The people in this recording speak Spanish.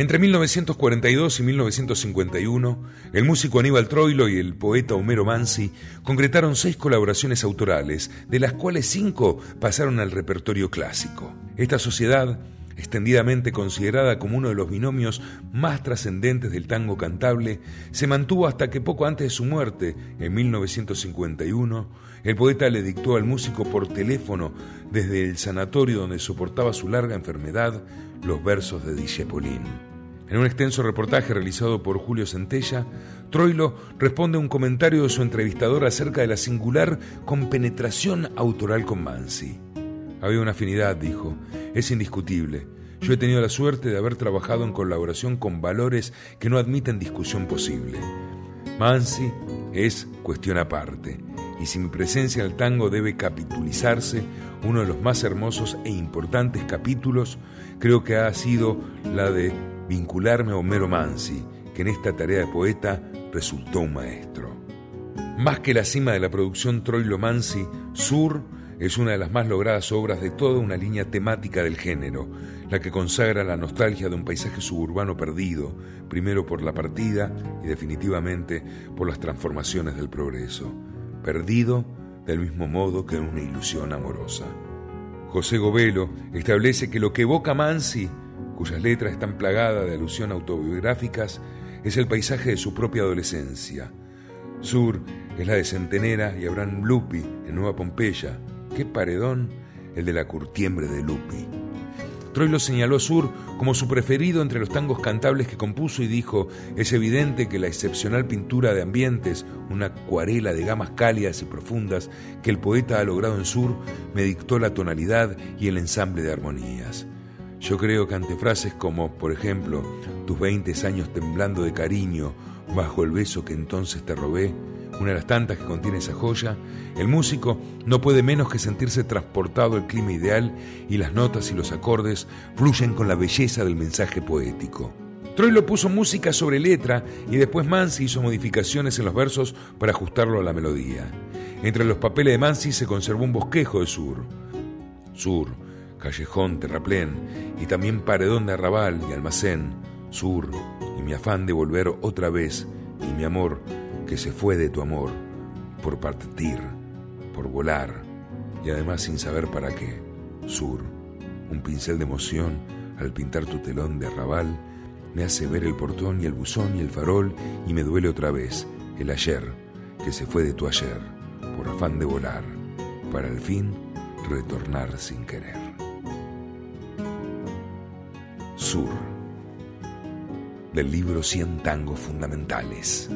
Entre 1942 y 1951, el músico Aníbal Troilo y el poeta Homero Mansi concretaron seis colaboraciones autorales, de las cuales cinco pasaron al repertorio clásico. Esta sociedad extendidamente considerada como uno de los binomios más trascendentes del tango cantable, se mantuvo hasta que poco antes de su muerte, en 1951, el poeta le dictó al músico por teléfono desde el sanatorio donde soportaba su larga enfermedad los versos de Dijepolín. En un extenso reportaje realizado por Julio Centella, Troilo responde a un comentario de su entrevistador acerca de la singular compenetración autoral con Mansi. Había una afinidad, dijo, es indiscutible. Yo he tenido la suerte de haber trabajado en colaboración con valores que no admiten discusión posible. Mansi es cuestión aparte, y si mi presencia en el tango debe capitulizarse, uno de los más hermosos e importantes capítulos creo que ha sido la de vincularme a Homero Mansi, que en esta tarea de poeta resultó un maestro. Más que la cima de la producción Troilo Mansi, Sur es una de las más logradas obras de toda una línea temática del género, la que consagra la nostalgia de un paisaje suburbano perdido, primero por la partida y definitivamente por las transformaciones del progreso, perdido del mismo modo que una ilusión amorosa. José Govelo establece que lo que evoca Mansi, cuyas letras están plagadas de alusión autobiográficas, es el paisaje de su propia adolescencia. Sur es la de Centenera y Abraham Lupi en Nueva Pompeya, Qué paredón el de la curtiembre de Lupi. Troilo señaló a Sur como su preferido entre los tangos cantables que compuso y dijo, es evidente que la excepcional pintura de ambientes, una acuarela de gamas cálidas y profundas que el poeta ha logrado en Sur, me dictó la tonalidad y el ensamble de armonías. Yo creo que ante frases como, por ejemplo, tus veinte años temblando de cariño bajo el beso que entonces te robé, una de las tantas que contiene esa joya, el músico no puede menos que sentirse transportado al clima ideal y las notas y los acordes fluyen con la belleza del mensaje poético. Troilo puso música sobre letra y después Mansi hizo modificaciones en los versos para ajustarlo a la melodía. Entre los papeles de Mansi se conservó un bosquejo de sur. Sur, callejón, terraplén y también paredón de arrabal y almacén. Sur y mi afán de volver otra vez y mi amor que se fue de tu amor, por partir, por volar, y además sin saber para qué. Sur, un pincel de emoción al pintar tu telón de arrabal, me hace ver el portón y el buzón y el farol, y me duele otra vez el ayer, que se fue de tu ayer, por afán de volar, para al fin retornar sin querer. Sur, del libro Cien tangos fundamentales.